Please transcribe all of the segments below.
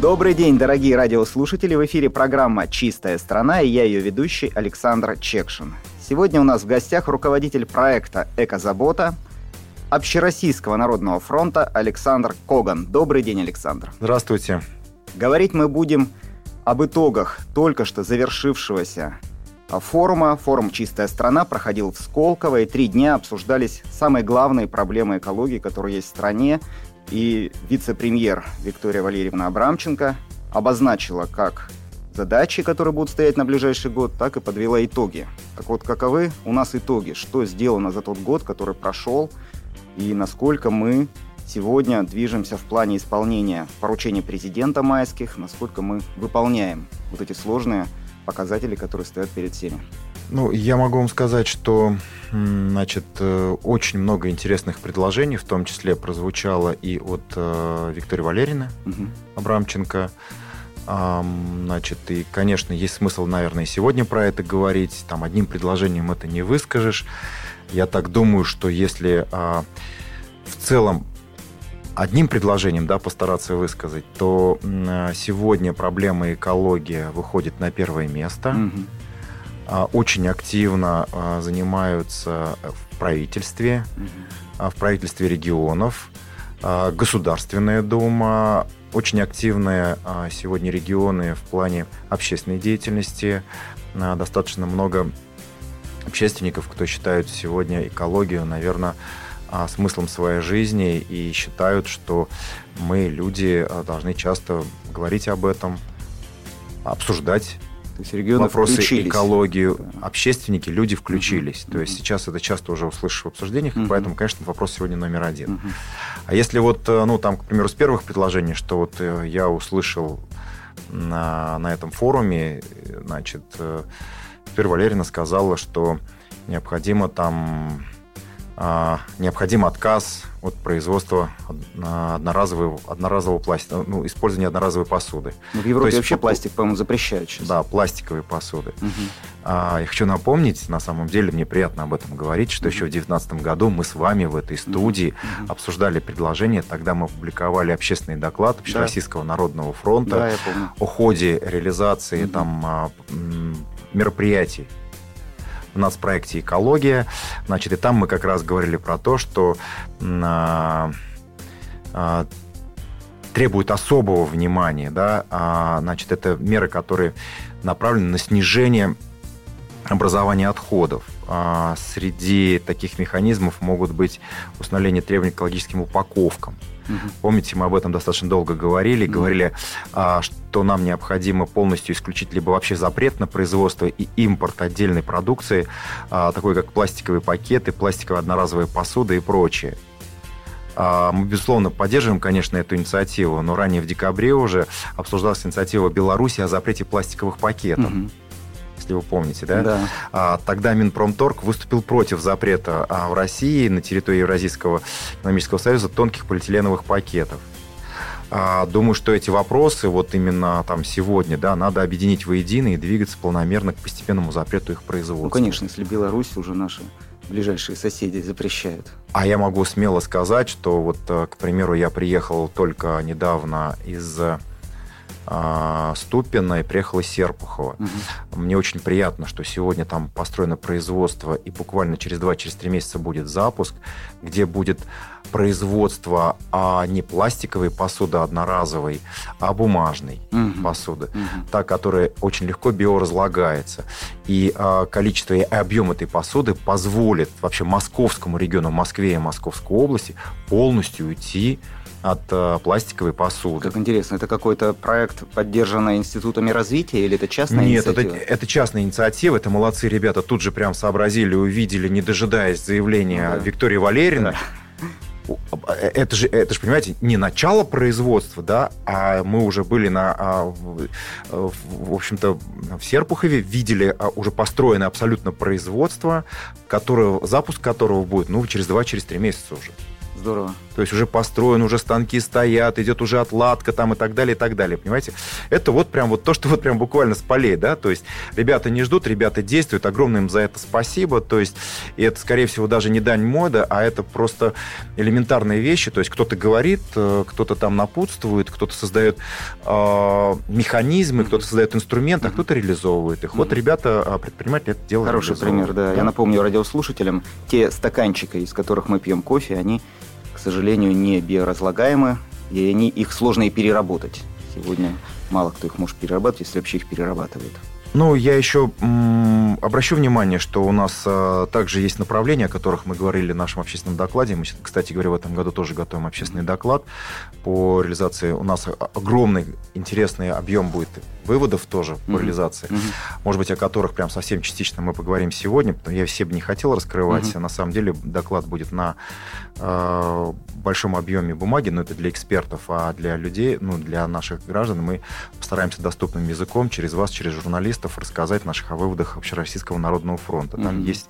Добрый день, дорогие радиослушатели. В эфире программа «Чистая страна» и я ее ведущий Александр Чекшин. Сегодня у нас в гостях руководитель проекта «Экозабота» Общероссийского народного фронта Александр Коган. Добрый день, Александр. Здравствуйте. Говорить мы будем об итогах только что завершившегося форума. Форум «Чистая страна» проходил в Сколково, и три дня обсуждались самые главные проблемы экологии, которые есть в стране. И вице-премьер Виктория Валерьевна Абрамченко обозначила как задачи, которые будут стоять на ближайший год, так и подвела итоги. Так вот, каковы у нас итоги? Что сделано за тот год, который прошел, и насколько мы сегодня движемся в плане исполнения поручений президента майских, насколько мы выполняем вот эти сложные показатели, которые стоят перед всеми. Ну, я могу вам сказать, что значит, э, очень много интересных предложений, в том числе прозвучало и от э, Виктории Валерьевны угу. Абрамченко. Значит, и, конечно, есть смысл, наверное, и сегодня про это говорить. Там одним предложением это не выскажешь. Я так думаю, что если а, в целом одним предложением да, постараться высказать, то сегодня проблема экологии выходит на первое место. Угу. Очень активно а, занимаются в правительстве, угу. в правительстве регионов, Государственная Дума, очень активные сегодня регионы в плане общественной деятельности. Достаточно много общественников, кто считают сегодня экологию, наверное, а, смыслом своей жизни и считают, что мы, люди, а, должны часто говорить об этом, обсуждать то есть регионы вопросы включились. экологии, общественники, люди включились. Mm-hmm. То есть сейчас это часто уже услышишь в обсуждениях, mm-hmm. поэтому, конечно, вопрос сегодня номер один. Mm-hmm. А если вот, э, ну, там, к примеру, с первых предложений, что вот э, я услышал на, на этом форуме, значит, Теперь Валерина сказала, что необходимо там необходим отказ от производства одноразового, одноразового пластика, ну, использования одноразовой посуды. Ну, в Европе есть, вообще пластик, по-моему, запрещают сейчас. Да, пластиковые посуды. Угу. А, я хочу напомнить, на самом деле, мне приятно об этом говорить, что угу. еще в 2019 году мы с вами в этой студии угу. обсуждали предложение, тогда мы опубликовали общественный доклад Общероссийского да. народного фронта да, о ходе реализации угу. там а, мероприятий в нацпроекте «Экология». Значит, и там мы как раз говорили про то, что а, а, требует особого внимания. Да? А, значит, это меры, которые направлены на снижение образования отходов. А, среди таких механизмов могут быть установление требований к экологическим упаковкам. Угу. Помните, мы об этом достаточно долго говорили, угу. говорили, а, что нам необходимо полностью исключить либо вообще запрет на производство и импорт отдельной продукции, а, такой как пластиковые пакеты, пластиковая одноразовая посуда и прочее. Мы, безусловно, поддерживаем, конечно, эту инициативу, но ранее в декабре уже обсуждалась инициатива Беларуси о запрете пластиковых пакетов. Угу если вы помните, да? Да. А, тогда Минпромторг выступил против запрета а, в России на территории Евразийского экономического союза тонких полиэтиленовых пакетов. А, думаю, что эти вопросы вот именно там сегодня, да, надо объединить воедино и двигаться планомерно к постепенному запрету их производства. Ну, конечно, если Беларусь уже наши ближайшие соседи запрещают. А я могу смело сказать, что вот, э, к примеру, я приехал только недавно из а, Ступина и приехала Серпухова. Угу. Мне очень приятно, что сегодня там построено производство, и буквально через 2-3 через месяца будет запуск, где будет производство а не пластиковой посуды одноразовой, а бумажной угу. посуды, угу. та, которая очень легко биоразлагается. И а, количество и объем этой посуды позволит вообще московскому региону, Москве и Московской области полностью уйти от э, пластиковой посуды. Как интересно, это какой-то проект, поддержанный институтами развития или это частная Нет, инициатива? Нет, это, это частная инициатива, это молодцы ребята, тут же прям сообразили, увидели, не дожидаясь заявления да. Виктории Валерьевны. Да это же, это же, понимаете, не начало производства, да, а мы уже были на, а, в, в общем-то, в Серпухове, видели а, уже построенное абсолютно производство, которое, запуск которого будет, ну, через два, через три месяца уже. Здорово. То есть уже построен, уже станки стоят, идет уже отладка там и так далее, и так далее, понимаете? Это вот прям вот то, что вот прям буквально с полей, да, то есть ребята не ждут, ребята действуют, огромное им за это спасибо, то есть и это, скорее всего, даже не дань мода, а это просто элементарные вещи, то есть кто-то говорит, э, кто-то там напутствует, кто-то создает э, механизмы, кто-то создает инструменты, а кто-то реализовывает их. Вот ребята, а, предприниматели это делают. Хороший пример, да. Я напомню радиослушателям, те стаканчики, из которых мы пьем кофе, они сожалению, не биоразлагаемы, и они, их сложно и переработать. Сегодня мало кто их может перерабатывать, если вообще их перерабатывают. Ну, я еще м, обращу внимание, что у нас а, также есть направления, о которых мы говорили в нашем общественном докладе. Мы, кстати говоря, в этом году тоже готовим общественный доклад по реализации. У нас огромный интересный объем будет выводов тоже mm-hmm. по реализации. Mm-hmm. Может быть, о которых прям совсем частично мы поговорим сегодня. Я все бы не хотел раскрывать. Mm-hmm. На самом деле доклад будет на э, большом объеме бумаги, но это для экспертов, а для людей, ну, для наших граждан мы постараемся доступным языком через вас, через журналистов журналистов рассказать наших о выводах Общероссийского народного фронта. Там mm-hmm. есть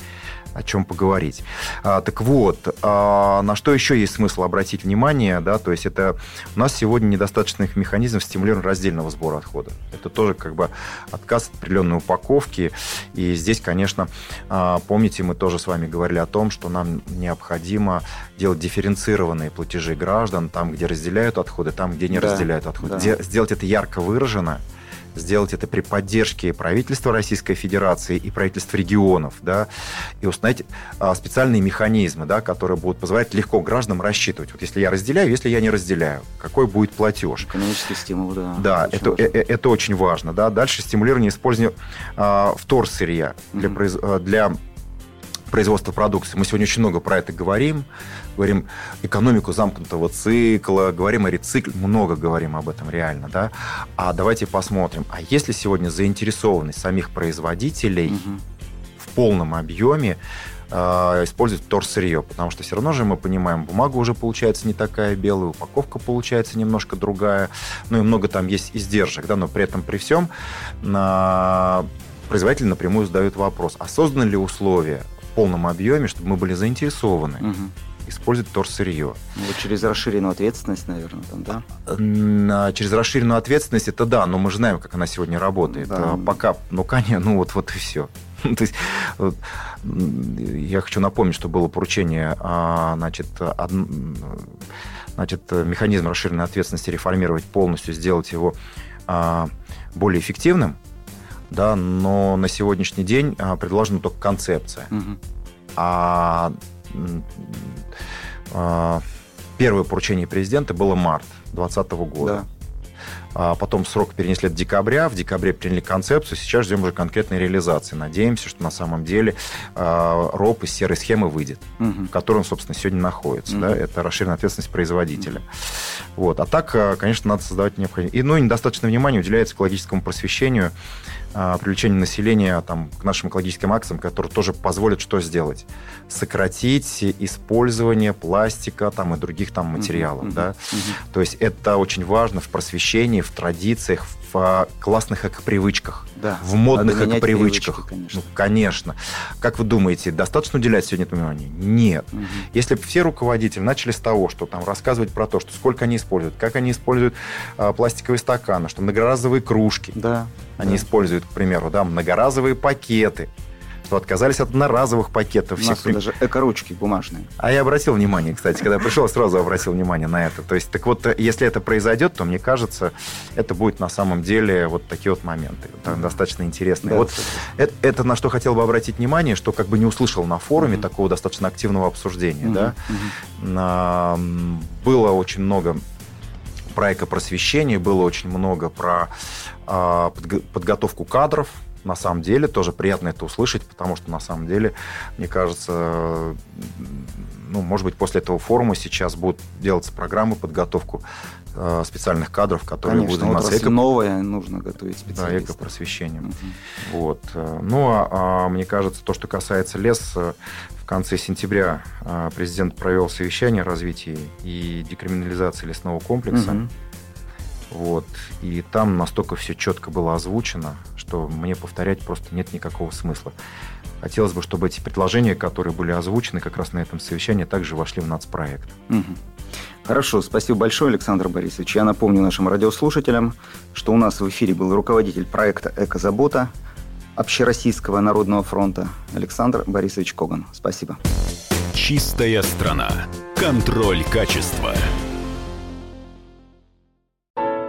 о чем поговорить. А, так вот, а, на что еще есть смысл обратить внимание, да, то есть это у нас сегодня недостаточных механизмов стимулирования раздельного сбора отхода. Это тоже как бы отказ от определенной упаковки. И здесь, конечно, а, помните, мы тоже с вами говорили о том, что нам необходимо делать дифференцированные платежи граждан там, где разделяют отходы, там, где не да, разделяют отходы. Да. Сделать это ярко выражено, сделать это при поддержке правительства Российской Федерации и правительств регионов, да, и установить а, специальные механизмы, да, которые будут позволять легко гражданам рассчитывать. Вот если я разделяю, если я не разделяю, какой будет платеж. Экономический стимул, да. Да, это, это, э, это очень важно. Да. Дальше стимулирование использования а, вторсырья для, mm-hmm. для производства продукции. Мы сегодня очень много про это говорим. Говорим экономику замкнутого цикла, говорим о рецикле, много говорим об этом реально, да. А давайте посмотрим, а есть ли сегодня заинтересованность самих производителей угу. в полном объеме э, использовать вторсырье, потому что все равно же мы понимаем, бумага уже получается не такая белая, упаковка получается немножко другая, ну и много там есть издержек, да, но при этом при всем на производитель напрямую задает вопрос, а созданы ли условия полном объеме, чтобы мы были заинтересованы. Угу использовать торсырье. Ну, вот через расширенную ответственность, наверное, там, да? А, через расширенную ответственность это да, но мы же знаем, как она сегодня работает. Да. А пока, ну, конечно, ну вот, вот и все. То есть, я хочу напомнить, что было поручение, а, значит, од... значит, механизм расширенной ответственности реформировать полностью, сделать его более эффективным да, но на сегодняшний день а, предложена только концепция. Угу. А, а первое поручение президента было март 2020 года. Да. А потом срок перенесли до декабря. В декабре приняли концепцию. Сейчас ждем уже конкретной реализации. Надеемся, что на самом деле э, РОП из серой схемы выйдет, угу. в которой он, собственно, сегодня находится. Угу. Да? Это расширенная ответственность производителя. Угу. Вот. А так, конечно, надо создавать необходимость. И, ну, недостаточно внимания уделяется экологическому просвещению а, привлечение населения там, к нашим экологическим акциям, которые тоже позволят что сделать? Сократить использование пластика там, и других там материалов. Uh-huh, да? uh-huh. То есть это очень важно в просвещении, в традициях, в а, классных экопривычках, да. в модных экопривычках. Конечно. Ну, конечно. Как вы думаете, достаточно уделять сегодня этому внимания? Нет. Угу. Если бы все руководители начали с того, что там рассказывать про то, что сколько они используют, как они используют а, пластиковые стаканы, что многоразовые кружки, да. они да. используют к примеру, да, многоразовые пакеты, отказались от одноразовых пакетов. У нас всех... даже эко-ручки бумажные. А я обратил внимание, кстати, когда пришел, сразу обратил внимание на это. То есть, так вот, если это произойдет, то, мне кажется, это будет на самом деле вот такие вот моменты. Достаточно интересные. Да, вот это, это на что хотел бы обратить внимание, что как бы не услышал на форуме mm-hmm. такого достаточно активного обсуждения. Mm-hmm. Да? Mm-hmm. Было очень много про экопросвещение, было очень много про э, подготовку кадров. На самом деле тоже приятно это услышать, потому что на самом деле, мне кажется, ну, может быть, после этого форума сейчас будут делаться программы подготовку э, специальных кадров, которые Конечно, будут заниматься эко... новое, нужно готовить специалистов. Да, экопросвещением. Угу. Вот. Ну, а, а мне кажется, то, что касается леса, в конце сентября а, президент провел совещание о развитии и декриминализации лесного комплекса. Угу. Вот. И там настолько все четко было озвучено, что мне повторять просто нет никакого смысла. Хотелось бы, чтобы эти предложения, которые были озвучены как раз на этом совещании, также вошли в нацпроект. Угу. Хорошо, спасибо большое, Александр Борисович. Я напомню нашим радиослушателям, что у нас в эфире был руководитель проекта «Экозабота» Общероссийского народного фронта Александр Борисович Коган. Спасибо. Чистая страна. Контроль качества.